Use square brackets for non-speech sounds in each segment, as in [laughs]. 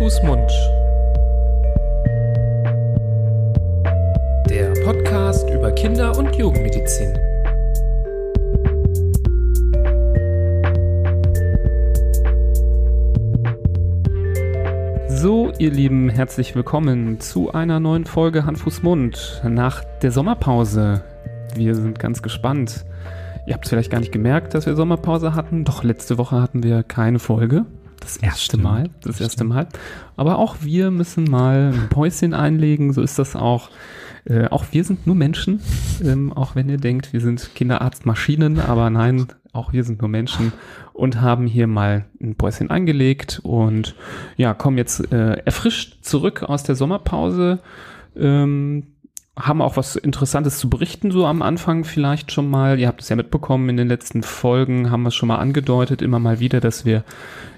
Fuß, Mund. Der Podcast über Kinder- und Jugendmedizin. So, ihr Lieben, herzlich willkommen zu einer neuen Folge Hand, Fuß, Mund nach der Sommerpause. Wir sind ganz gespannt. Ihr habt es vielleicht gar nicht gemerkt, dass wir Sommerpause hatten. Doch letzte Woche hatten wir keine Folge. Das erste stimmt, Mal. Das, das erste stimmt. Mal. Aber auch wir müssen mal ein Päuschen einlegen. So ist das auch. Äh, auch wir sind nur Menschen. Ähm, auch wenn ihr denkt, wir sind Kinderarztmaschinen. Aber nein, auch wir sind nur Menschen und haben hier mal ein Päuschen eingelegt und ja, kommen jetzt äh, erfrischt zurück aus der Sommerpause. Ähm, haben auch was Interessantes zu berichten, so am Anfang vielleicht schon mal. Ihr habt es ja mitbekommen, in den letzten Folgen haben wir es schon mal angedeutet, immer mal wieder, dass wir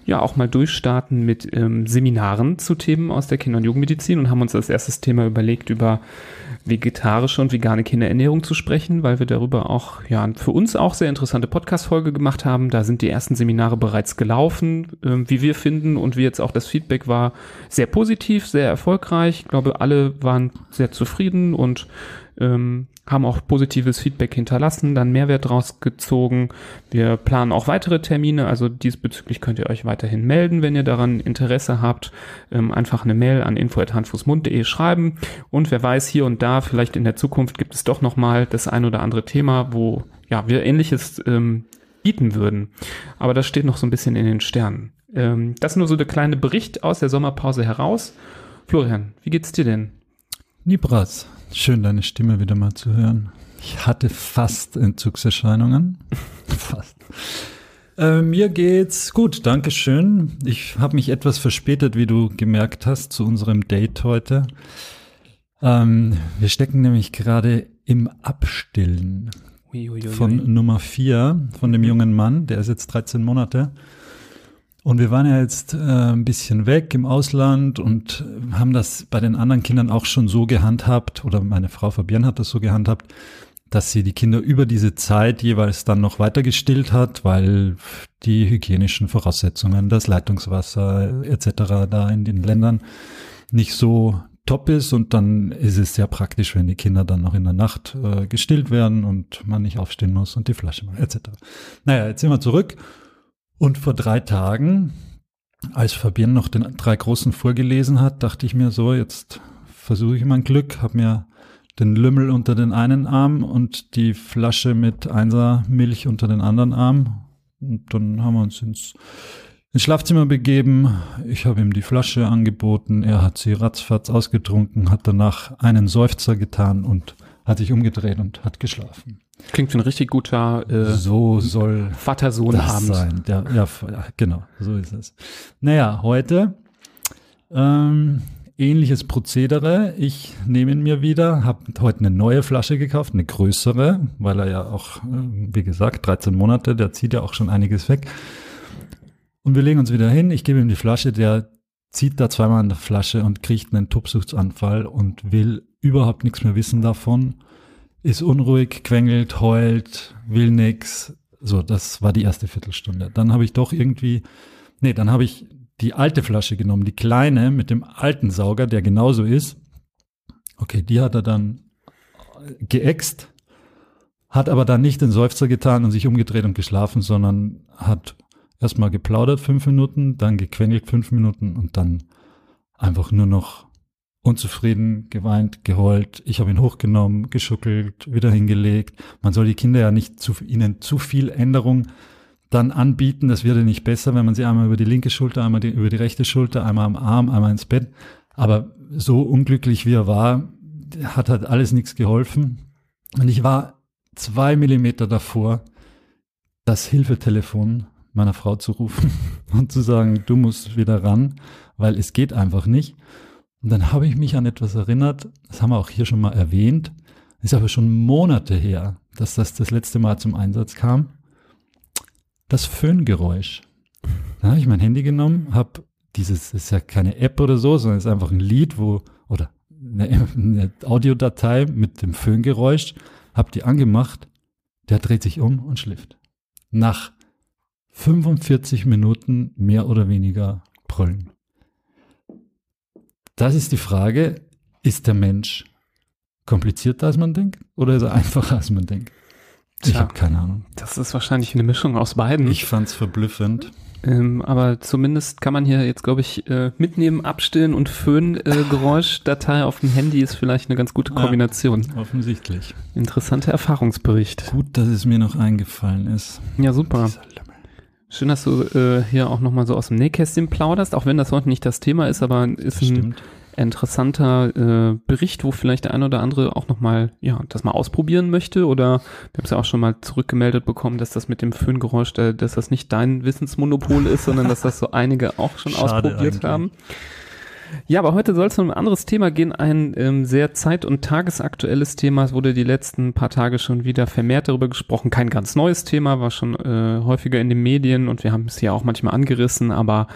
ja auch mal durchstarten mit ähm, Seminaren zu Themen aus der Kinder- und Jugendmedizin und haben uns als erstes Thema überlegt, über vegetarische und vegane Kinderernährung zu sprechen, weil wir darüber auch ja für uns auch sehr interessante Podcast-Folge gemacht haben. Da sind die ersten Seminare bereits gelaufen, ähm, wie wir finden und wie jetzt auch das Feedback war, sehr positiv, sehr erfolgreich. Ich glaube, alle waren sehr zufrieden und ähm, haben auch positives Feedback hinterlassen, dann Mehrwert draus gezogen. Wir planen auch weitere Termine, also diesbezüglich könnt ihr euch weiterhin melden, wenn ihr daran Interesse habt. Ähm, einfach eine Mail an info@handfußmund.de schreiben und wer weiß, hier und da, vielleicht in der Zukunft gibt es doch nochmal das ein oder andere Thema, wo ja, wir ähnliches ähm, bieten würden. Aber das steht noch so ein bisschen in den Sternen. Ähm, das nur so der kleine Bericht aus der Sommerpause heraus. Florian, wie geht's dir denn? Nibras, schön deine Stimme wieder mal zu hören. Ich hatte fast Entzugserscheinungen. [laughs] fast. Äh, mir geht's gut, danke schön. Ich habe mich etwas verspätet, wie du gemerkt hast, zu unserem Date heute. Ähm, wir stecken nämlich gerade im Abstillen von Nummer vier, von dem jungen Mann, der ist jetzt 13 Monate. Und wir waren ja jetzt äh, ein bisschen weg im Ausland und haben das bei den anderen Kindern auch schon so gehandhabt, oder meine Frau Fabienne hat das so gehandhabt, dass sie die Kinder über diese Zeit jeweils dann noch weiter gestillt hat, weil die hygienischen Voraussetzungen, das Leitungswasser etc. da in den Ländern nicht so top ist und dann ist es sehr praktisch, wenn die Kinder dann noch in der Nacht äh, gestillt werden und man nicht aufstehen muss und die Flasche machen etc. Naja, jetzt sind wir zurück und vor drei Tagen, als Fabienne noch den drei Großen vorgelesen hat, dachte ich mir so, jetzt versuche ich mein Glück, habe mir den Lümmel unter den einen Arm und die Flasche mit Einser Milch unter den anderen Arm. Und dann haben wir uns ins, ins Schlafzimmer begeben. Ich habe ihm die Flasche angeboten. Er hat sie ratzfatz ausgetrunken, hat danach einen Seufzer getan und hat sich umgedreht und hat geschlafen. Klingt wie ein richtig guter äh, so soll Vater-Sohn-Abend. sein. Ja, ja, ja, genau, so ist es. Naja, heute ähm, ähnliches Prozedere. Ich nehme ihn mir wieder, habe heute eine neue Flasche gekauft, eine größere, weil er ja auch, äh, wie gesagt, 13 Monate, der zieht ja auch schon einiges weg. Und wir legen uns wieder hin, ich gebe ihm die Flasche, der zieht da zweimal an der Flasche und kriegt einen Tobsuchtsanfall und will überhaupt nichts mehr wissen davon, ist unruhig, quengelt, heult, will nix. So, das war die erste Viertelstunde. Dann habe ich doch irgendwie, nee, dann habe ich die alte Flasche genommen, die kleine mit dem alten Sauger, der genauso ist. Okay, die hat er dann geäxt, hat aber dann nicht den Seufzer getan und sich umgedreht und geschlafen, sondern hat erstmal geplaudert fünf Minuten, dann gequengelt fünf Minuten und dann einfach nur noch unzufrieden, geweint, geheult. Ich habe ihn hochgenommen, geschuckelt, wieder hingelegt. Man soll die Kinder ja nicht zu, ihnen zu viel Änderung dann anbieten. Das wird ja nicht besser, wenn man sie einmal über die linke Schulter, einmal die, über die rechte Schulter, einmal am Arm, einmal ins Bett. Aber so unglücklich wie er war, hat halt alles nichts geholfen. Und ich war zwei Millimeter davor, das Hilfetelefon meiner Frau zu rufen [laughs] und zu sagen, du musst wieder ran, weil es geht einfach nicht. Und dann habe ich mich an etwas erinnert, das haben wir auch hier schon mal erwähnt, ist aber schon Monate her, dass das das letzte Mal zum Einsatz kam. Das Föhngeräusch. Da habe ich mein Handy genommen, habe dieses, ist ja keine App oder so, sondern ist einfach ein Lied, wo, oder eine, eine Audiodatei mit dem Föhngeräusch, habe die angemacht, der dreht sich um und schläft. Nach 45 Minuten mehr oder weniger brüllen. Das ist die Frage, ist der Mensch komplizierter als man denkt oder ist er einfacher als man denkt? Ich habe keine Ahnung. Das ist wahrscheinlich eine Mischung aus beiden. Ich fand's verblüffend. Ähm, aber zumindest kann man hier jetzt, glaube ich, äh, mitnehmen, abstillen und Föhn-Geräuschdatei [laughs] auf dem Handy ist vielleicht eine ganz gute Ja. Kombination. Offensichtlich. Interessanter Erfahrungsbericht. Gut, dass es mir noch eingefallen ist. Ja, super. Dieser. Schön, dass du äh, hier auch nochmal so aus dem Nähkästchen plauderst, auch wenn das heute nicht das Thema ist, aber ist ein interessanter äh, Bericht, wo vielleicht der ein oder andere auch nochmal, ja, das mal ausprobieren möchte oder wir haben es ja auch schon mal zurückgemeldet bekommen, dass das mit dem Föhngeräusch, äh, dass das nicht dein Wissensmonopol ist, sondern dass das so einige auch schon Schade ausprobiert eigentlich. haben. Ja, aber heute soll es um ein anderes Thema gehen, ein ähm, sehr zeit- und tagesaktuelles Thema. Es wurde die letzten paar Tage schon wieder vermehrt darüber gesprochen. Kein ganz neues Thema, war schon äh, häufiger in den Medien und wir haben es ja auch manchmal angerissen, aber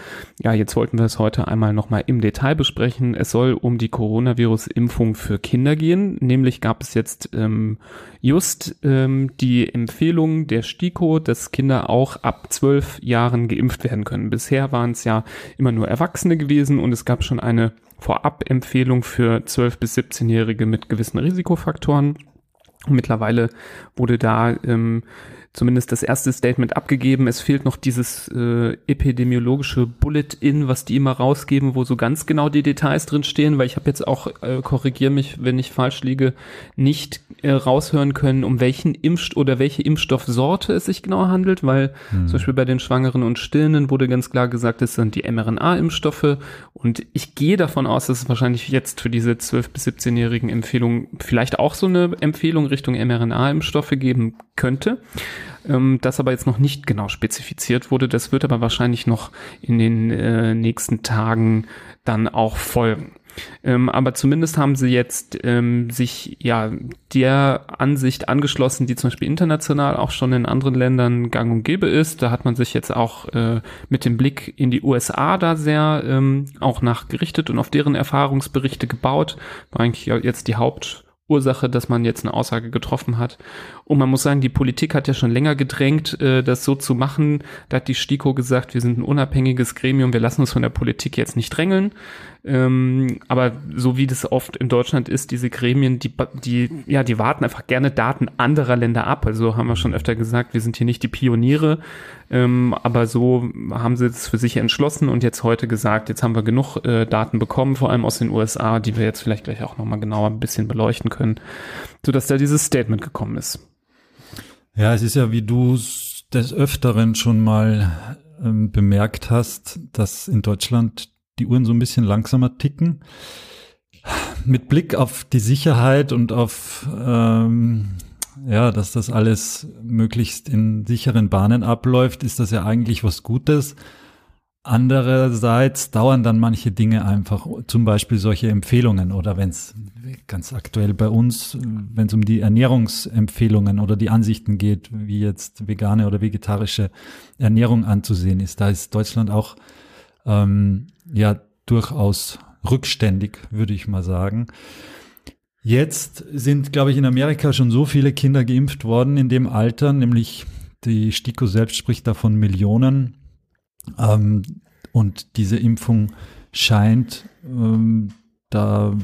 ja, jetzt wollten wir es heute einmal nochmal im Detail besprechen. Es soll um die Coronavirus-Impfung für Kinder gehen. Nämlich gab es jetzt ähm, just ähm, die Empfehlung der STIKO, dass Kinder auch ab zwölf Jahren geimpft werden können. Bisher waren es ja immer nur Erwachsene gewesen und es gab schon eine Vorab-Empfehlung für 12- bis 17-Jährige mit gewissen Risikofaktoren. Mittlerweile wurde da ähm, zumindest das erste Statement abgegeben. Es fehlt noch dieses äh, epidemiologische Bullet-in, was die immer rausgeben, wo so ganz genau die Details drin stehen, weil ich habe jetzt auch, äh, korrigiere mich, wenn ich falsch liege, nicht äh, raushören können, um welchen Impfst oder welche Impfstoffsorte es sich genau handelt, weil Hm. zum Beispiel bei den Schwangeren und Stillenden wurde ganz klar gesagt, es sind die mRNA-Impfstoffe und ich gehe davon aus, dass es wahrscheinlich jetzt für diese 12- bis 17-jährigen Empfehlungen vielleicht auch so eine Empfehlung Richtung mRNA-Impfstoffe geben könnte. Ähm, das aber jetzt noch nicht genau spezifiziert wurde. Das wird aber wahrscheinlich noch in den äh, nächsten Tagen dann auch folgen. Ähm, aber zumindest haben sie jetzt ähm, sich ja der Ansicht angeschlossen, die zum Beispiel international auch schon in anderen Ländern gang und gäbe ist. Da hat man sich jetzt auch äh, mit dem Blick in die USA da sehr ähm, auch nachgerichtet und auf deren Erfahrungsberichte gebaut. War eigentlich jetzt die Hauptursache, dass man jetzt eine Aussage getroffen hat. Und man muss sagen, die Politik hat ja schon länger gedrängt, äh, das so zu machen. Da hat die STIKO gesagt, wir sind ein unabhängiges Gremium, wir lassen uns von der Politik jetzt nicht drängeln. Ähm, aber so wie das oft in Deutschland ist, diese Gremien, die, die, ja, die warten einfach gerne Daten anderer Länder ab. Also haben wir schon öfter gesagt, wir sind hier nicht die Pioniere. Ähm, aber so haben sie es für sich entschlossen und jetzt heute gesagt, jetzt haben wir genug äh, Daten bekommen, vor allem aus den USA, die wir jetzt vielleicht gleich auch nochmal genauer ein bisschen beleuchten können, sodass da dieses Statement gekommen ist. Ja, es ist ja, wie du es des Öfteren schon mal ähm, bemerkt hast, dass in Deutschland die Uhren so ein bisschen langsamer ticken. Mit Blick auf die Sicherheit und auf, ähm, ja, dass das alles möglichst in sicheren Bahnen abläuft, ist das ja eigentlich was Gutes. Andererseits dauern dann manche Dinge einfach, zum Beispiel solche Empfehlungen oder wenn es ganz aktuell bei uns, wenn es um die Ernährungsempfehlungen oder die Ansichten geht, wie jetzt vegane oder vegetarische Ernährung anzusehen ist, da ist Deutschland auch ähm, ja durchaus rückständig, würde ich mal sagen. Jetzt sind, glaube ich, in Amerika schon so viele Kinder geimpft worden in dem Alter, nämlich die STIKO selbst spricht davon Millionen. Ähm, und diese Impfung scheint ähm, da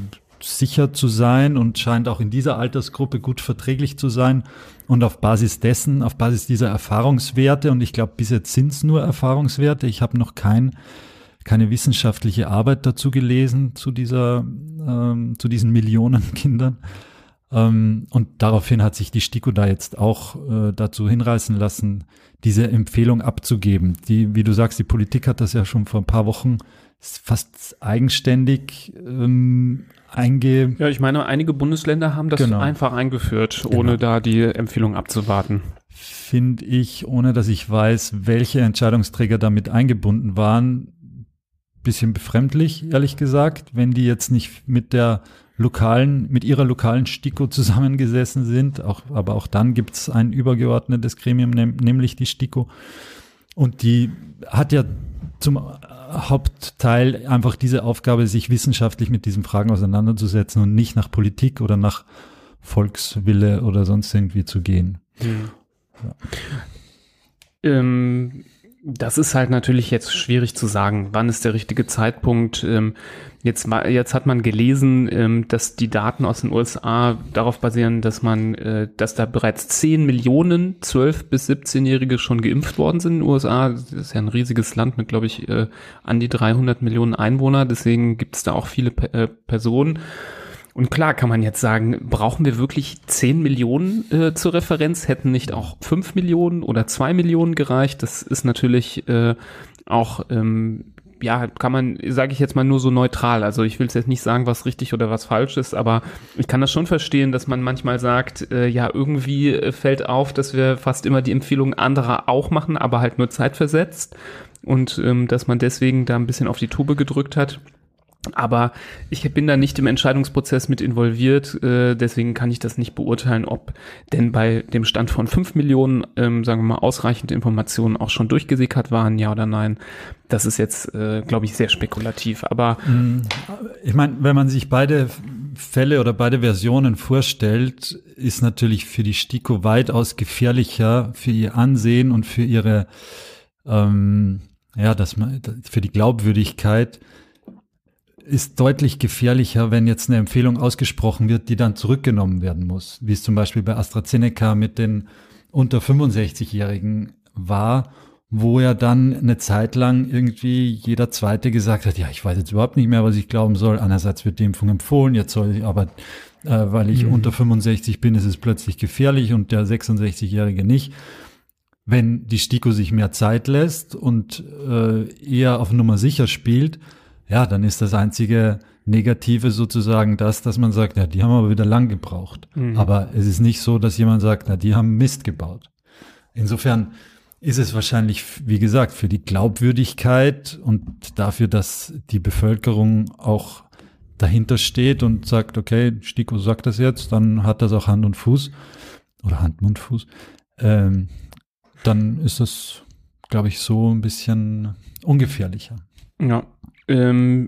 sicher zu sein und scheint auch in dieser Altersgruppe gut verträglich zu sein. Und auf Basis dessen, auf Basis dieser Erfahrungswerte, und ich glaube, bis jetzt sind es nur Erfahrungswerte, ich habe noch kein, keine wissenschaftliche Arbeit dazu gelesen, zu, dieser, ähm, zu diesen Millionen [laughs] Kindern. Ähm, und daraufhin hat sich die STIKO da jetzt auch äh, dazu hinreißen lassen, diese Empfehlung abzugeben. Die, wie du sagst, die Politik hat das ja schon vor ein paar Wochen fast eigenständig ähm, einge... Ja, ich meine, einige Bundesländer haben das Genau. einfach eingeführt, ohne Genau. da die Empfehlung abzuwarten. finde ich, ohne dass ich weiß, welche Entscheidungsträger damit eingebunden waren, bisschen befremdlich, ehrlich gesagt, wenn die jetzt nicht mit der lokalen, mit ihrer lokalen STIKO zusammengesessen sind. Auch, aber auch dann gibt es ein übergeordnetes Gremium, nämlich die STIKO. Und die hat ja zum Hauptteil einfach diese Aufgabe, sich wissenschaftlich mit diesen Fragen auseinanderzusetzen und nicht nach Politik oder nach Volkswille oder sonst irgendwie zu gehen. Ähm, Das ist halt natürlich jetzt schwierig zu sagen. Wann ist der richtige Zeitpunkt? Ähm, jetzt, jetzt hat man gelesen, ähm, dass die Daten aus den USA darauf basieren, dass man, äh, dass da bereits 10 Millionen 12- bis 17-Jährige schon geimpft worden sind in den USA. Das ist ja ein riesiges Land mit, glaube ich, äh, an die 300 Millionen Einwohner. Deswegen gibt es da auch viele äh, Personen. Und klar kann man jetzt sagen, brauchen wir wirklich 10 Millionen äh, zur Referenz? Hätten nicht auch 5 Millionen oder 2 Millionen gereicht? Das ist natürlich äh, auch, ähm, ja, kann man, sage ich jetzt mal nur so neutral. Also ich will jetzt nicht sagen, was richtig oder was falsch ist, aber ich kann das schon verstehen, dass man manchmal sagt, äh, ja, irgendwie äh, fällt auf, dass wir fast immer die Empfehlungen anderer auch machen, aber halt nur zeitversetzt. Und ähm, dass man deswegen da ein bisschen auf die Tube gedrückt hat. Aber ich bin da nicht im Entscheidungsprozess mit involviert, äh, deswegen kann ich das nicht beurteilen, ob denn bei dem Stand von fünf Millionen, ähm, sagen wir mal, ausreichend Informationen auch schon durchgesickert waren, ja oder nein. Das ist jetzt, äh, glaube ich, sehr spekulativ. Aber mm, ich meine, wenn man sich beide Fälle oder beide Versionen vorstellt, ist natürlich für die STIKO weitaus gefährlicher für ihr Ansehen und für ihre, ähm, ja, das, für die Glaubwürdigkeit ist deutlich gefährlicher, wenn jetzt eine Empfehlung ausgesprochen wird, die dann zurückgenommen werden muss, wie es zum Beispiel bei AstraZeneca mit den unter 65-Jährigen war, wo ja dann eine Zeit lang irgendwie jeder Zweite gesagt hat, ja, ich weiß jetzt überhaupt nicht mehr, was ich glauben soll. Einerseits wird die Impfung empfohlen, jetzt soll ich aber, äh, weil ich mhm. unter 65 bin, ist es plötzlich gefährlich und der 66-Jährige nicht. Wenn die STIKO sich mehr Zeit lässt und äh, eher auf Nummer sicher spielt, ja, dann ist das einzige Negative sozusagen das, dass man sagt, ja, die haben aber wieder lang gebraucht. Mhm. Aber es ist nicht so, dass jemand sagt, na, die haben Mist gebaut. Insofern ist es wahrscheinlich, wie gesagt, für die Glaubwürdigkeit und dafür, dass die Bevölkerung auch dahinter steht und sagt, okay, Stiko sagt das jetzt, dann hat das auch Hand und Fuß oder Hand, Mund, Fuß. Ähm, dann ist das, glaube ich, so ein bisschen ungefährlicher. Ja, ähm,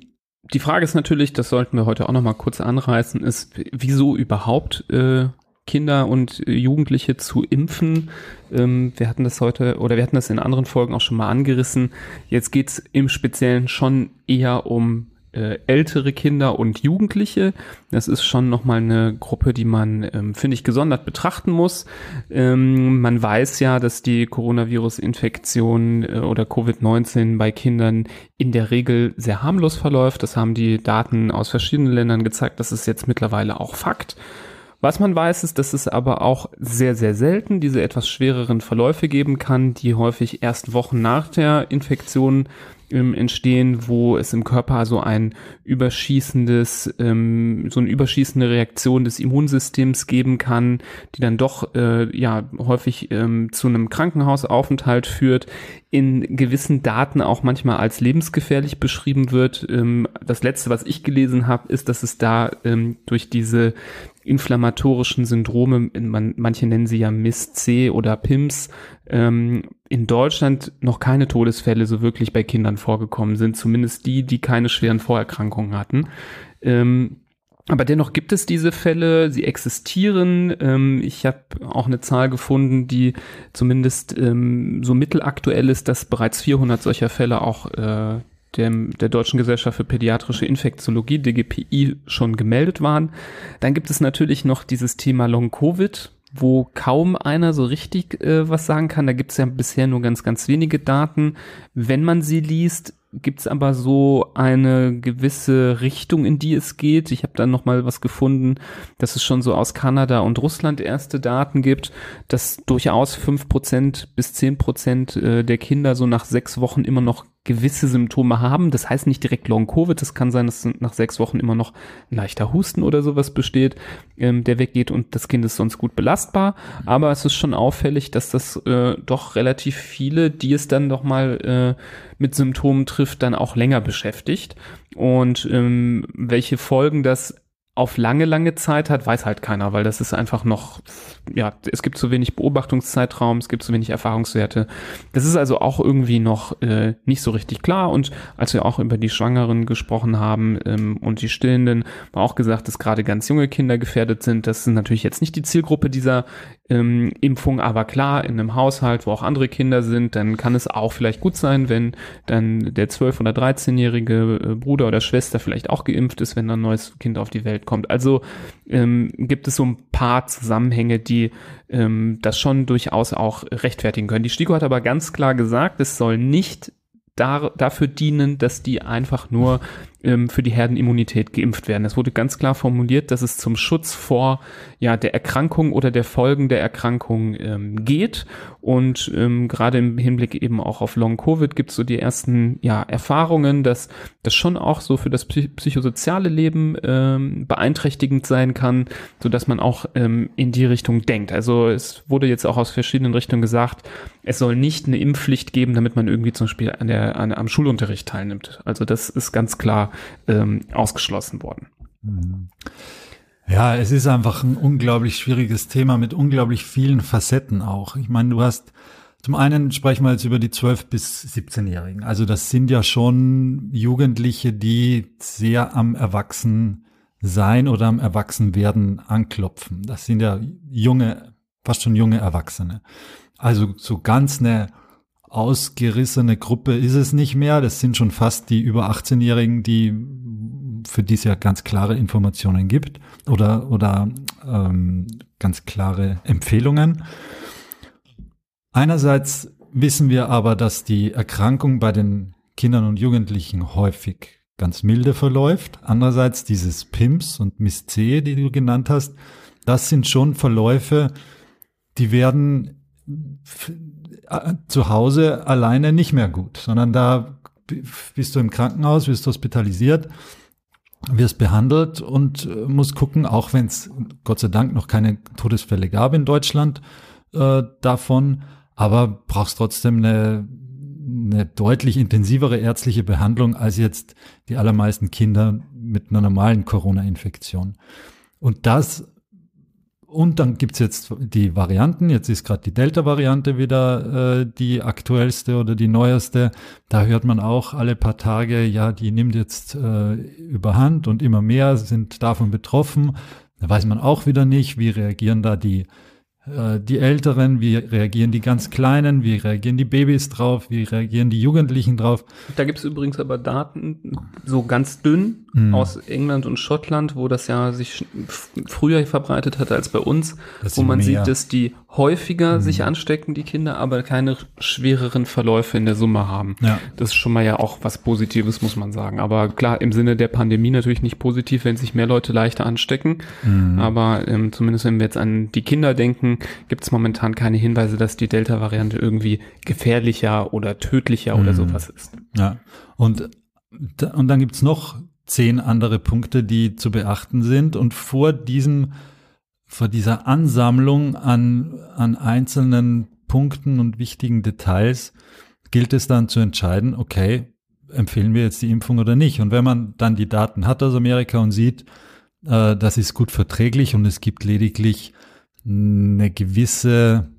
die Frage ist natürlich, das sollten wir heute auch noch mal kurz anreißen, ist, wieso überhaupt äh, Kinder und Jugendliche zu impfen. Ähm, wir hatten das heute oder wir hatten das in anderen Folgen auch schon mal angerissen. Jetzt geht's im Speziellen schon eher um äh, ältere Kinder und Jugendliche. Das ist schon nochmal eine Gruppe, die man, ähm, finde ich, gesondert betrachten muss. Ähm, man weiß ja, dass die Coronavirus-Infektion äh, oder Covid-19 bei Kindern in der Regel sehr harmlos verläuft. Das haben die Daten aus verschiedenen Ländern gezeigt. Das ist jetzt mittlerweile auch Fakt. Was man weiß, ist, dass es aber auch sehr, sehr selten diese etwas schwereren Verläufe geben kann, die häufig erst Wochen nach der Infektion ähm, entstehen, wo es im Körper so ein überschießendes, ähm, so eine überschießende Reaktion des Immunsystems geben kann, die dann doch äh, ja häufig ähm, zu einem Krankenhausaufenthalt führt, in gewissen Daten auch manchmal als lebensgefährlich beschrieben wird. Ähm, das letzte, was ich gelesen habe, ist, dass es da ähm, durch diese inflammatorischen Syndrome, man, manche nennen sie ja MIS-C oder PIMS, ähm, in Deutschland noch keine Todesfälle so wirklich bei Kindern vorgekommen sind, zumindest die, die keine schweren Vorerkrankungen hatten. Aber dennoch gibt es diese Fälle, sie existieren. Ähm, ich habe auch eine Zahl gefunden, die zumindest ähm, so mittelaktuell ist, dass bereits 400 solcher Fälle auch äh, dem, der Deutschen Gesellschaft für Pädiatrische Infektiologie, DGPI, schon gemeldet waren. Dann gibt es natürlich noch dieses Thema Long-Covid, wo kaum einer so richtig äh, was sagen kann. Da gibt es ja bisher nur ganz, ganz wenige Daten. Wenn man sie liest, gibt es aber so eine gewisse Richtung, in die es geht. Ich habe dann noch mal was gefunden, dass es schon so aus Kanada und Russland erste Daten gibt, dass durchaus fünf Prozent bis zehn Prozent äh, der Kinder so nach sechs Wochen immer noch gewisse Symptome haben. Das heißt nicht direkt Long-Covid. Das kann sein, dass nach sechs Wochen immer noch ein leichter Husten oder sowas besteht, ähm, der weggeht und das Kind ist sonst gut belastbar. Aber es ist schon auffällig, dass das äh, doch relativ viele, die es dann doch mal äh, mit Symptomen trifft, dann auch länger beschäftigt. Und ähm, welche Folgen das auf lange, lange Zeit hat, weiß halt keiner, weil das ist einfach noch, ja, es gibt zu wenig Beobachtungszeitraum, es gibt zu wenig Erfahrungswerte. Das ist also auch irgendwie noch äh, nicht so richtig klar. Und als wir auch über die Schwangeren gesprochen haben ähm, und die Stillenden, war auch gesagt, dass gerade ganz junge Kinder gefährdet sind. Das ist natürlich jetzt nicht die Zielgruppe dieser ähm, Impfung, aber klar, in einem Haushalt, wo auch andere Kinder sind, dann kann es auch vielleicht gut sein, wenn dann der 12- oder 13-jährige äh, Bruder oder Schwester vielleicht auch geimpft ist, wenn ein neues Kind auf die Welt kommt. Also ähm, gibt es so ein paar Zusammenhänge, die ähm, das schon durchaus auch rechtfertigen können. Die STIKO hat aber ganz klar gesagt, es soll nicht da, dafür dienen, dass die einfach nur ähm, für die Herdenimmunität geimpft werden. Es wurde ganz klar formuliert, dass es zum Schutz vor ja, der Erkrankung oder der Folgen der Erkrankung ähm, geht. Und ähm, gerade im Hinblick eben auch auf Long-Covid gibt es so die ersten ja, Erfahrungen, dass das schon auch so für das psychosoziale Leben ähm, beeinträchtigend sein kann, so dass man auch ähm, in die Richtung denkt. Also es wurde jetzt auch aus verschiedenen Richtungen gesagt, es soll nicht eine Impfpflicht geben, damit man irgendwie zum Beispiel an der, an, am Schulunterricht teilnimmt. Also das ist ganz klar ähm, ausgeschlossen worden. Mhm. Ja, es ist einfach ein unglaublich schwieriges Thema mit unglaublich vielen Facetten auch. Ich meine, du hast zum einen sprechen wir jetzt über die 12 bis 17-Jährigen. Also das sind ja schon Jugendliche, die sehr am Erwachsensein oder am Erwachsenwerden anklopfen. Das sind ja junge, fast schon junge Erwachsene. Also so ganz eine ausgerissene Gruppe ist es nicht mehr. Das sind schon fast die über 18-Jährigen, die für die es ja ganz klare Informationen gibt oder, oder ähm, ganz klare Empfehlungen. Einerseits wissen wir aber, dass die Erkrankung bei den Kindern und Jugendlichen häufig ganz milde verläuft. Andererseits dieses PIMS und MIS-C, die du genannt hast, das sind schon Verläufe, die werden zu Hause alleine nicht mehr gut, sondern da bist du im Krankenhaus, wirst hospitalisiert, wirst behandelt und äh, musst gucken, auch wenn es Gott sei Dank noch keine Todesfälle gab in Deutschland äh, davon, aber brauchst trotzdem eine, eine deutlich intensivere ärztliche Behandlung als jetzt die allermeisten Kinder mit einer normalen Corona-Infektion. Und das und dann gibt's jetzt die Varianten. Jetzt ist gerade die Delta-Variante wieder äh, die aktuellste oder die neueste. Da hört man auch alle paar Tage, ja, die nimmt jetzt äh, überhand und immer mehr sind davon betroffen. Da weiß man auch wieder nicht, wie reagieren da die äh, die Älteren, wie reagieren die ganz Kleinen, wie reagieren die Babys drauf, wie reagieren die Jugendlichen drauf. Da gibt es übrigens aber Daten, so ganz dünn mhm. aus England und Schottland, wo das ja sich früher verbreitet hatte als bei uns, das wo man mehr. sieht, dass die häufiger mhm. sich anstecken, die Kinder, aber keine schwereren Verläufe in der Summe haben. Ja. Das ist schon mal ja auch was Positives, muss man sagen. Aber klar, im Sinne der Pandemie natürlich nicht positiv, wenn sich mehr Leute leichter anstecken. Mhm. Aber ähm, zumindest wenn wir jetzt an die Kinder denken, gibt es momentan keine Hinweise, dass die Delta-Variante irgendwie gefährlicher oder tödlicher mhm. oder sowas ist. Ja, und, und dann gibt's noch zehn andere Punkte, die zu beachten sind. Und vor diesem, vor dieser Ansammlung an, an einzelnen Punkten und wichtigen Details gilt es dann zu entscheiden, okay, empfehlen wir jetzt die Impfung oder nicht? Und wenn man dann die Daten hat aus Amerika und sieht, äh, das ist gut verträglich und es gibt lediglich eine gewisse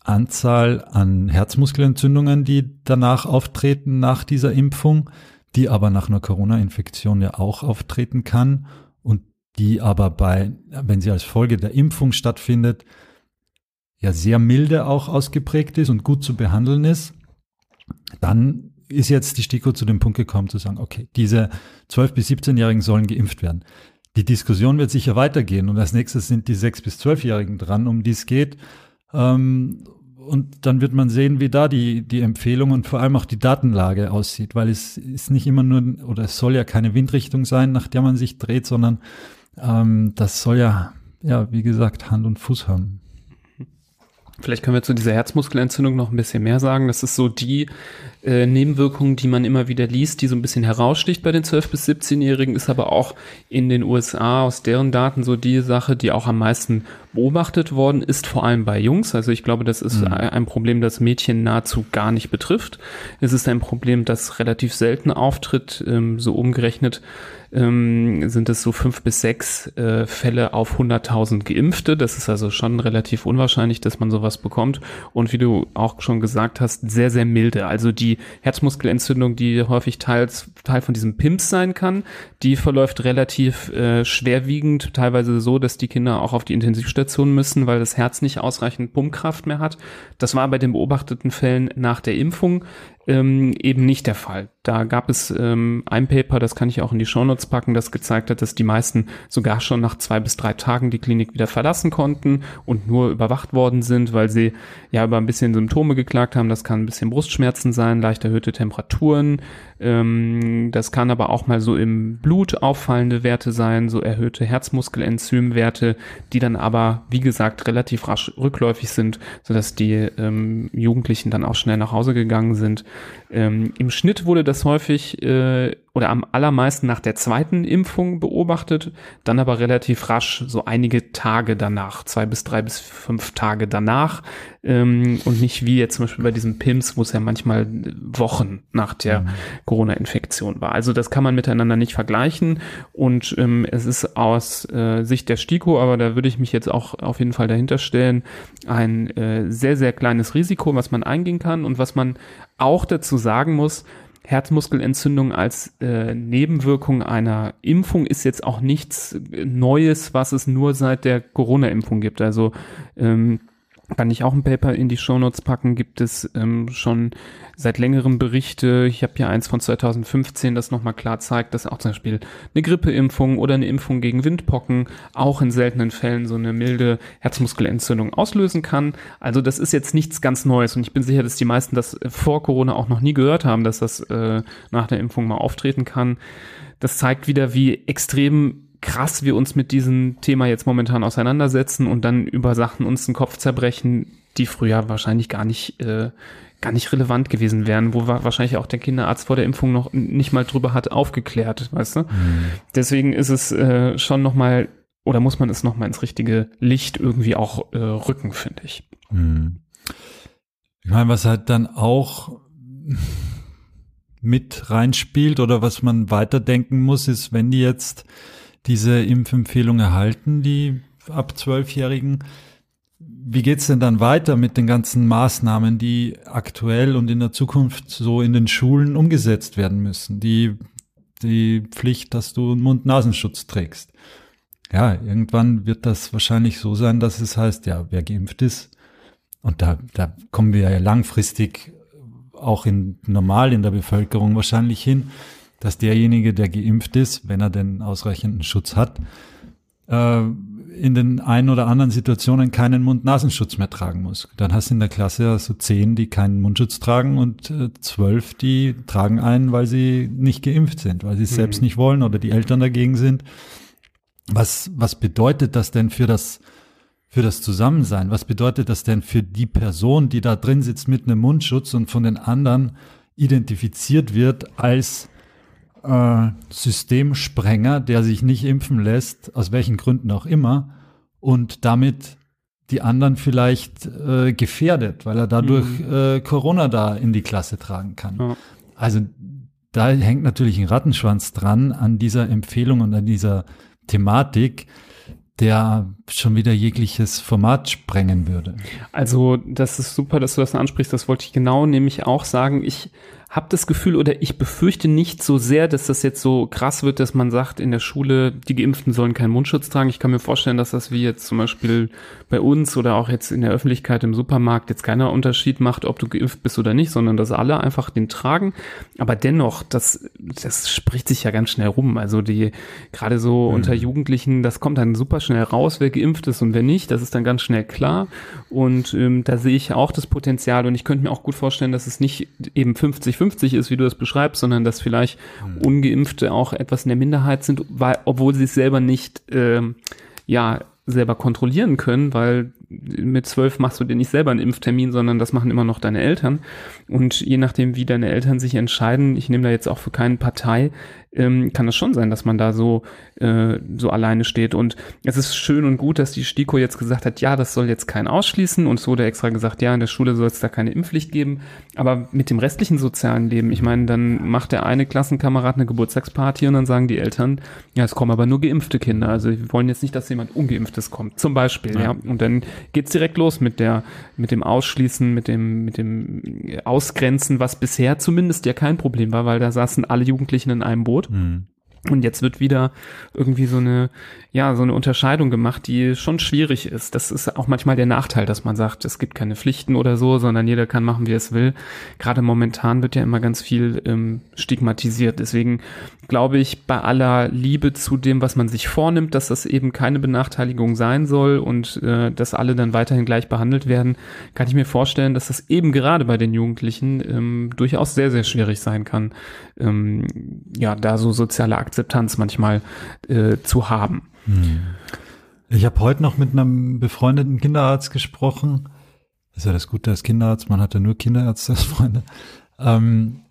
Anzahl an Herzmuskelentzündungen, die danach auftreten nach dieser Impfung, die aber nach einer Corona-Infektion ja auch auftreten kann und die aber bei, wenn sie als Folge der Impfung stattfindet, ja sehr milde auch ausgeprägt ist und gut zu behandeln ist, dann ist jetzt die STIKO zu dem Punkt gekommen zu sagen, okay, diese 12- bis 17-Jährigen sollen geimpft werden. Die Diskussion wird sicher weitergehen und als nächstes sind die sechs bis zwölfjährigen dran, um die es geht. Ähm, und dann wird man sehen, wie da die, die Empfehlung und vor allem auch die Datenlage aussieht, weil es ist nicht immer nur, oder es soll ja keine Windrichtung sein, nach der man sich dreht, sondern ähm, das soll ja, ja, wie gesagt, Hand und Fuß haben. Vielleicht können wir zu dieser Herzmuskelentzündung noch ein bisschen mehr sagen. Das ist so die äh, Nebenwirkung, die man immer wieder liest, die so ein bisschen heraussticht bei den 12- bis 17-Jährigen, ist aber auch in den USA aus deren Daten so die Sache, die auch am meisten beobachtet worden ist, vor allem bei Jungs. Also ich glaube, das ist mhm. ein Problem, das Mädchen nahezu gar nicht betrifft. Es ist ein Problem, das relativ selten auftritt, ähm, so umgerechnet ähm, sind es so fünf bis sechs äh, Fälle auf 100.000 Geimpfte. Das ist also schon relativ unwahrscheinlich, dass man sowas bekommt. Und wie du auch schon gesagt hast, sehr, sehr milde. Also die Herzmuskelentzündung, die häufig teils, Teil von diesem PIMS sein kann, die verläuft relativ äh, schwerwiegend, teilweise so, dass die Kinder auch auf die Intensivstation müssen, weil das Herz nicht ausreichend Pumpkraft mehr hat. Das war bei den beobachteten Fällen nach der Impfung ähm, eben nicht der Fall. Da gab es ähm, ein Paper, das kann ich auch in die Shownotes packen, das gezeigt hat, dass die meisten sogar schon nach zwei bis drei Tagen die Klinik wieder verlassen konnten und nur überwacht worden sind, weil sie ja über ein bisschen Symptome geklagt haben. Das kann ein bisschen Brustschmerzen sein, leicht erhöhte Temperaturen. Ähm, das kann aber auch mal so im Blut auffallende Werte sein, so erhöhte Herzmuskelenzymwerte, die dann aber, wie gesagt, relativ rasch rückläufig sind, sodass die ähm, Jugendlichen dann auch schnell nach Hause gegangen sind. Ähm, Im Schnitt wurde das häufig äh, oder am allermeisten nach der zweiten Impfung beobachtet, dann aber relativ rasch, so einige Tage danach, zwei bis drei bis fünf Tage danach ähm, und nicht wie jetzt zum Beispiel bei diesem PIMS, wo es ja manchmal Wochen nach der mhm. Corona-Infektion war. Also das kann man miteinander nicht vergleichen und ähm, es ist aus äh, Sicht der STIKO, aber da würde ich mich jetzt auch auf jeden Fall dahinter stellen, ein äh, sehr, sehr kleines Risiko, was man eingehen kann und was man auch dazu sagen muss, Herzmuskelentzündung als äh, Nebenwirkung einer Impfung ist jetzt auch nichts Neues, was es nur seit der Corona-Impfung gibt. Also ähm, kann ich auch ein Paper in die Shownotes packen, gibt es ähm, schon seit längerem Berichte. Ich habe hier eins von 2015, das nochmal klar zeigt, dass auch zum Beispiel eine Grippeimpfung oder eine Impfung gegen Windpocken auch in seltenen Fällen so eine milde Herzmuskelentzündung auslösen kann. Also das ist jetzt nichts ganz Neues und ich bin sicher, dass die meisten das vor Corona auch noch nie gehört haben, dass das äh, nach der Impfung mal auftreten kann. Das zeigt wieder, wie extrem krass wir uns mit diesem Thema jetzt momentan auseinandersetzen und dann über Sachen uns den Kopf zerbrechen, die früher wahrscheinlich gar nicht, äh, gar nicht relevant gewesen wären, wo wahrscheinlich auch der Kinderarzt vor der Impfung noch nicht mal drüber hat aufgeklärt, weißt du? Mhm. Deswegen ist es äh, schon noch mal oder muss man es noch mal ins richtige Licht irgendwie auch äh, rücken, finde ich. Mhm. Ich meine, was halt dann auch mit reinspielt oder was man weiterdenken muss, ist, wenn die jetzt diese Impfempfehlung erhalten, die ab Zwölfjährigen. Wie geht's denn dann weiter mit den ganzen Maßnahmen, die aktuell und in der Zukunft so in den Schulen umgesetzt werden müssen? Die, die Pflicht, dass du einen Mund-Nasenschutz trägst. Ja, irgendwann wird das wahrscheinlich so sein, dass es heißt, ja, wer geimpft ist, und da, da kommen wir ja langfristig auch in normal in der Bevölkerung wahrscheinlich hin, dass derjenige, der geimpft ist, wenn er den ausreichenden Schutz hat, äh, in den ein oder anderen Situationen keinen Mund-Nasenschutz mehr tragen muss. Dann hast du in der Klasse also zehn, die keinen Mundschutz tragen und äh, zwölf, die tragen einen, weil sie nicht geimpft sind, weil sie es mhm. selbst nicht wollen oder die Eltern dagegen sind. Was, was bedeutet das denn für das, für das Zusammensein? Was bedeutet das denn für die Person, die da drin sitzt mit einem Mundschutz und von den anderen identifiziert wird als äh, Systemsprenger, der sich nicht impfen lässt, aus welchen Gründen auch immer, und damit die anderen vielleicht äh, gefährdet, weil er dadurch mhm. äh, Corona da in die Klasse tragen kann. Ja. Also da hängt natürlich ein Rattenschwanz dran an dieser Empfehlung und an dieser Thematik, der schon wieder jegliches Format sprengen würde. Also das ist super, dass du das ansprichst. Das wollte ich genau nämlich auch sagen. Ich habe das Gefühl oder ich befürchte nicht so sehr, dass das jetzt so krass wird, dass man sagt, in der Schule, die Geimpften sollen keinen Mundschutz tragen. Ich kann mir vorstellen, dass das wie jetzt zum Beispiel bei uns oder auch jetzt in der Öffentlichkeit im Supermarkt jetzt keiner Unterschied macht, ob du geimpft bist oder nicht, sondern dass alle einfach den tragen. Aber dennoch, das, das spricht sich ja ganz schnell rum. Also die, gerade so mhm. unter Jugendlichen, das kommt dann super schnell raus, wer geimpft ist und wer nicht. Das ist dann ganz schnell klar. Und ähm, da sehe ich auch das Potenzial und ich könnte mir auch gut vorstellen, dass es nicht eben 50 50 ist, wie du das beschreibst, sondern dass vielleicht mhm. Ungeimpfte auch etwas in der Minderheit sind, weil, obwohl sie es selber nicht, äh, ja, selber kontrollieren können, weil mit zwölf machst du dir nicht selber einen Impftermin, sondern das machen immer noch deine Eltern. Und je nachdem, wie deine Eltern sich entscheiden, ich nehme da jetzt auch für keine Partei, ähm, kann es schon sein, dass man da so, äh, so alleine steht. Und es ist schön und gut, dass die STIKO jetzt gesagt hat, ja, das soll jetzt kein ausschließen. Und es wurde extra gesagt, ja, in der Schule soll es da keine Impfpflicht geben. Aber mit dem restlichen sozialen Leben, ich meine, dann macht der eine Klassenkamerad eine Geburtstagsparty und dann sagen die Eltern, ja, es kommen aber nur geimpfte Kinder. Also wir wollen jetzt nicht, dass jemand Ungeimpftes kommt, zum Beispiel, ja. ja. Und dann geht's direkt los mit der, mit dem Ausschließen, mit dem, mit dem Ausgrenzen, was bisher zumindest ja kein Problem war, weil da saßen alle Jugendlichen in einem Boot. Mhm. Und jetzt wird wieder irgendwie so eine, ja, so eine Unterscheidung gemacht, die schon schwierig ist. Das ist auch manchmal der Nachteil, dass man sagt, es gibt keine Pflichten oder so, sondern jeder kann machen, wie es will. Gerade momentan wird ja immer ganz viel ähm, stigmatisiert. Deswegen glaube ich, bei aller Liebe zu dem, was man sich vornimmt, dass das eben keine Benachteiligung sein soll und äh, dass alle dann weiterhin gleich behandelt werden, kann ich mir vorstellen, dass das eben gerade bei den Jugendlichen ähm, durchaus sehr, sehr schwierig sein kann, ähm, ja, da so soziale Akzeptanz manchmal äh, zu haben. Hm. Ich habe heute noch mit einem befreundeten Kinderarzt gesprochen. Das ist ja das Gute als Kinderarzt, man hatte nur Kinderärzte als Freunde. Ähm,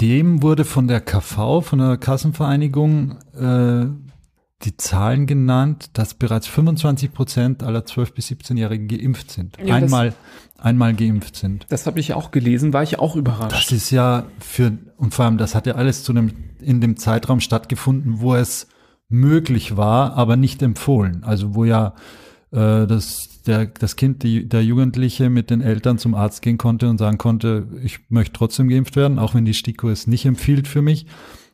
dem wurde von der KV, von der Kassenvereinigung, äh, die Zahlen genannt, dass bereits 25 Prozent aller 12- bis 17-Jährigen geimpft sind. Ja, einmal, einmal geimpft sind. Das habe ich auch gelesen, war ich auch überrascht. Das ist ja für, und vor allem, das hat ja alles zu einem, in dem Zeitraum stattgefunden, wo es möglich war, aber nicht empfohlen. Also wo ja äh, das, der, das Kind, die, der Jugendliche mit den Eltern zum Arzt gehen konnte und sagen konnte, ich möchte trotzdem geimpft werden, auch wenn die STIKO es nicht empfiehlt für mich.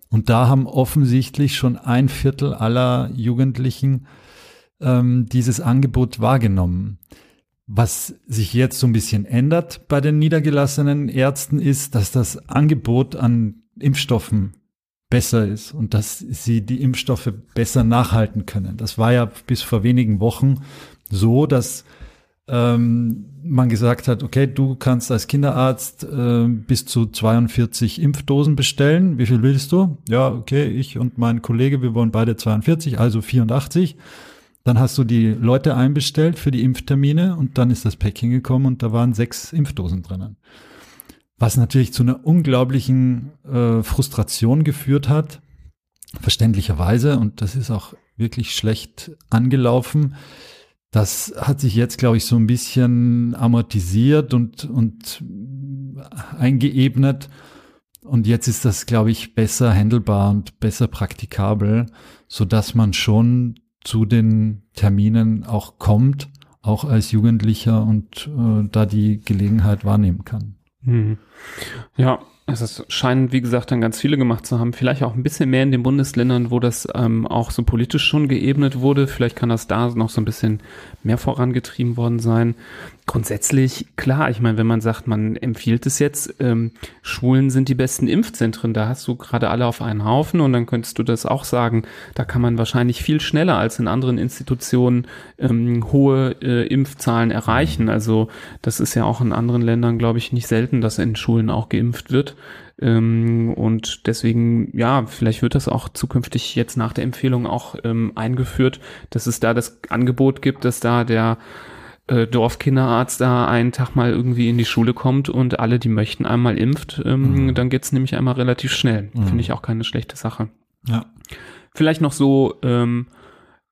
Und da haben offensichtlich schon ein Viertel aller Jugendlichen ähm, dieses Angebot wahrgenommen. Was sich jetzt so ein bisschen ändert bei den niedergelassenen Ärzten ist, dass das Angebot an Impfstoffen besser ist und dass sie die Impfstoffe besser nachhalten können. Das war ja bis vor wenigen Wochen so, dass ähm, man gesagt hat, okay, du kannst als Kinderarzt äh, bis zu 42 Impfdosen bestellen. Wie viel willst du? Ja, okay, ich und mein Kollege, wir wollen beide 42, also 84. Dann hast du die Leute einbestellt für die Impftermine und dann ist das Päckchen gekommen und da waren sechs Impfdosen drinnen. Was natürlich zu einer unglaublichen äh, Frustration geführt hat, verständlicherweise, und das ist auch wirklich schlecht angelaufen, das hat sich jetzt, glaube ich, so ein bisschen amortisiert und, und eingeebnet. Und jetzt ist das, glaube ich, besser handelbar und besser praktikabel, so dass man schon zu den Terminen auch kommt, auch als Jugendlicher und äh, da die Gelegenheit wahrnehmen kann. Mhm. Ja, also es scheinen, wie gesagt, dann ganz viele gemacht zu haben. Vielleicht auch ein bisschen mehr in den Bundesländern, wo das ähm, auch so politisch schon geebnet wurde. Vielleicht kann das da noch so ein bisschen mehr vorangetrieben worden sein. Grundsätzlich, klar, ich meine, wenn man sagt, man empfiehlt es jetzt, ähm, Schulen sind die besten Impfzentren, da hast du gerade alle auf einen Haufen und dann könntest du das auch sagen, da kann man wahrscheinlich viel schneller als in anderen Institutionen ähm, hohe äh, Impfzahlen erreichen. Also das ist ja auch in anderen Ländern, glaube ich, nicht selten, dass in Schulen auch geimpft wird. Ähm, und deswegen, ja, vielleicht wird das auch zukünftig jetzt nach der Empfehlung auch ähm, eingeführt, dass es da das Angebot gibt, dass da der äh, Dorfkinderarzt da einen Tag mal irgendwie in die Schule kommt und alle, die möchten, einmal impft. Ähm, mhm. Dann geht's nämlich einmal relativ schnell. Mhm. Finde ich auch keine schlechte Sache. Ja. Vielleicht noch so, ähm,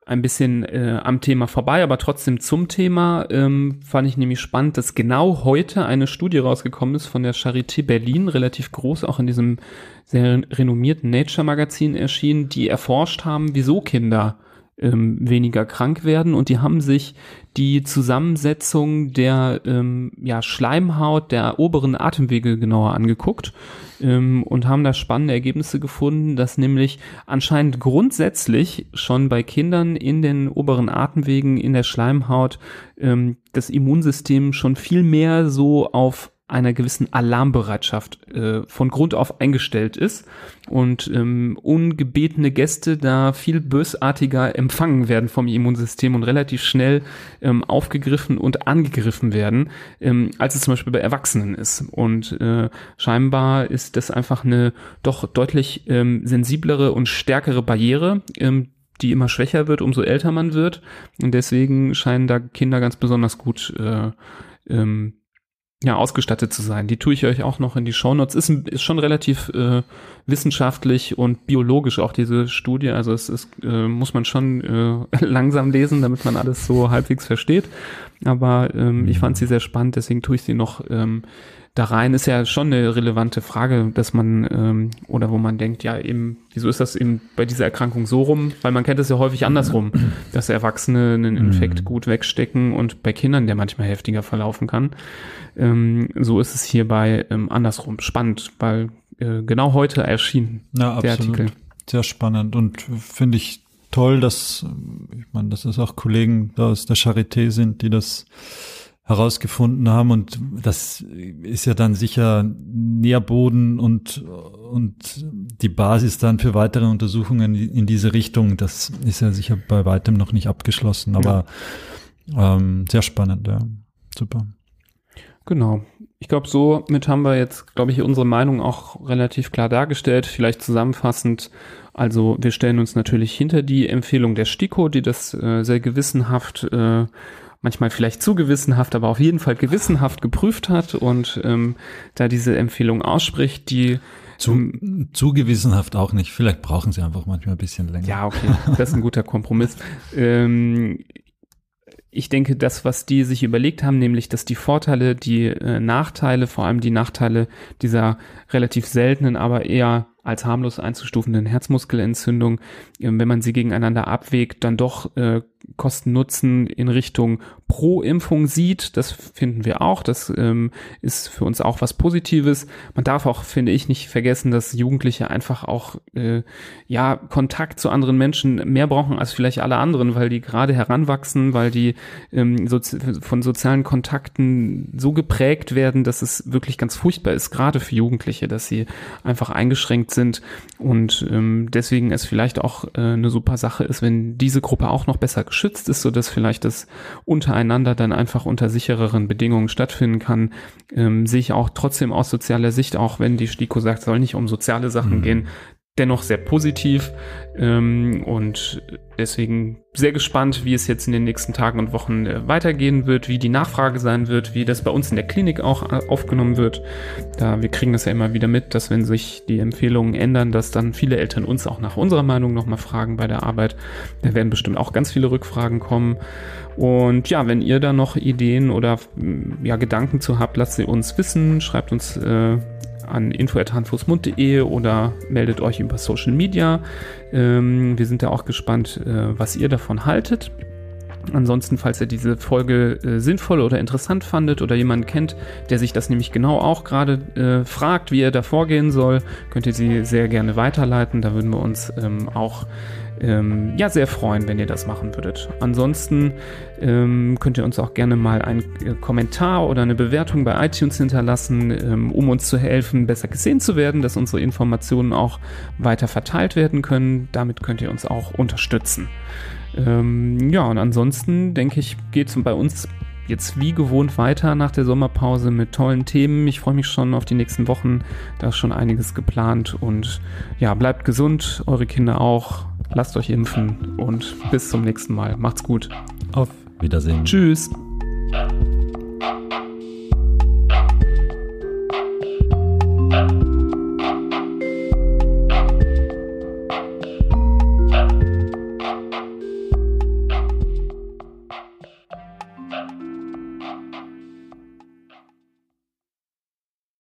ein bisschen äh, am Thema vorbei, aber trotzdem zum Thema ähm, fand ich nämlich spannend, dass genau heute eine Studie rausgekommen ist von der Charité Berlin, relativ groß, auch in diesem sehr renommierten Nature-Magazin erschienen, die erforscht haben, wieso Kinder ähm, weniger krank werden. Und die haben sich die Zusammensetzung der ähm, ja, Schleimhaut der oberen Atemwege genauer angeguckt ähm, und haben da spannende Ergebnisse gefunden, dass nämlich anscheinend grundsätzlich schon bei Kindern in den oberen Atemwegen in der Schleimhaut ähm, das Immunsystem schon viel mehr so auf einer gewissen Alarmbereitschaft äh, von Grund auf eingestellt ist und ähm, ungebetene Gäste da viel bösartiger empfangen werden vom Immunsystem und relativ schnell ähm, aufgegriffen und angegriffen werden, ähm, als es zum Beispiel bei Erwachsenen ist. Und äh, scheinbar ist das einfach eine doch deutlich ähm, sensiblere und stärkere Barriere, ähm, die immer schwächer wird, umso älter man wird. Und deswegen scheinen da Kinder ganz besonders gut äh, ähm, ja, ausgestattet zu sein. Die tue ich euch auch noch in die Shownotes. Ist, ist schon relativ äh, wissenschaftlich und biologisch auch diese Studie. Also es ist, äh, muss man schon äh, [laughs] langsam lesen, damit man alles so halbwegs versteht. Aber ähm, ich fand sie sehr spannend, deswegen tue ich sie noch ähm, da rein ist ja schon eine relevante Frage, dass man ähm, oder wo man denkt, ja eben, wieso ist das eben bei dieser Erkrankung so rum? Weil man kennt es ja häufig andersrum, [clears throat] dass Erwachsene einen Infekt mhm. gut wegstecken und bei Kindern der manchmal heftiger verlaufen kann. Ähm, so ist es hierbei ähm, andersrum. Spannend, weil äh, genau heute erschien ja, der absolut. Artikel. Sehr spannend und finde ich toll, dass ich meine, dass es auch Kollegen da aus der Charité sind, die das herausgefunden haben und das ist ja dann sicher Nährboden und und die Basis dann für weitere Untersuchungen in diese Richtung. Das ist ja sicher bei weitem noch nicht abgeschlossen, aber ja. ähm, sehr spannend, ja, super. Genau. Ich glaube, so mit haben wir jetzt, glaube ich, unsere Meinung auch relativ klar dargestellt. Vielleicht zusammenfassend. Also wir stellen uns natürlich hinter die Empfehlung der STIKO, die das äh, sehr gewissenhaft äh, manchmal vielleicht zu gewissenhaft, aber auf jeden Fall gewissenhaft geprüft hat und ähm, da diese Empfehlung ausspricht, die zu, ähm, zu gewissenhaft auch nicht. Vielleicht brauchen sie einfach manchmal ein bisschen länger. Ja, okay, das ist ein guter Kompromiss. ähm, ich denke, das, was die sich überlegt haben, nämlich, dass die Vorteile, die äh, Nachteile, vor allem die Nachteile dieser relativ seltenen, aber eher als harmlos einzustufenden Herzmuskelentzündung, äh, wenn man sie gegeneinander abwägt, dann doch äh, Kosten-Nutzen in Richtung Pro-Impfung sieht. Das finden wir auch. Das ähm, ist für uns auch was Positives. Man darf auch, finde ich, nicht vergessen, dass Jugendliche einfach auch äh, ja Kontakt zu anderen Menschen mehr brauchen als vielleicht alle anderen, weil die gerade heranwachsen, weil die ähm, so, von sozialen Kontakten so geprägt werden, dass es wirklich ganz furchtbar ist, gerade für Jugendliche, dass sie einfach eingeschränkt sind und ähm, deswegen es vielleicht auch äh, eine super Sache ist, wenn diese Gruppe auch noch besser geschützt ist, so dass vielleicht das untereinander dann einfach unter sichereren Bedingungen stattfinden kann, ähm, sehe ich auch trotzdem aus sozialer Sicht, auch wenn die STIKO sagt, soll nicht um soziale Sachen mhm. gehen, dennoch sehr positiv ähm, und deswegen sehr gespannt, wie es jetzt in den nächsten Tagen und Wochen äh, weitergehen wird, wie die Nachfrage sein wird, wie das bei uns in der Klinik auch äh, aufgenommen wird. Da wir kriegen das ja immer wieder mit, dass wenn sich die Empfehlungen ändern, dass dann viele Eltern uns auch nach unserer Meinung nochmal fragen bei der Arbeit. Da werden bestimmt auch ganz viele Rückfragen kommen. Und ja, wenn ihr da noch Ideen oder ja Gedanken zu habt, lasst sie uns wissen, schreibt uns äh, an info.handfußmund.de oder meldet euch über Social Media. Ähm, wir sind ja auch gespannt, äh, was ihr davon haltet. Ansonsten, falls ihr diese Folge äh, sinnvoll oder interessant fandet oder jemanden kennt, der sich das nämlich genau auch gerade äh, fragt, wie er da vorgehen soll, könnt ihr sie sehr gerne weiterleiten. Da würden wir uns ähm, auch ähm, ja, sehr freuen, wenn ihr das machen würdet. Ansonsten ähm, könnt ihr uns auch gerne mal einen äh, Kommentar oder eine Bewertung bei iTunes hinterlassen, ähm, um uns zu helfen, besser gesehen zu werden, dass unsere Informationen auch weiter verteilt werden können. Damit könnt ihr uns auch unterstützen. Ähm, ja, und ansonsten denke ich, geht es bei uns jetzt wie gewohnt weiter nach der Sommerpause mit tollen Themen. Ich freue mich schon auf die nächsten Wochen. Da ist schon einiges geplant. Und ja, bleibt gesund, eure Kinder auch. Lasst euch impfen und bis zum nächsten Mal. Macht's gut. Auf Wiedersehen. Tschüss.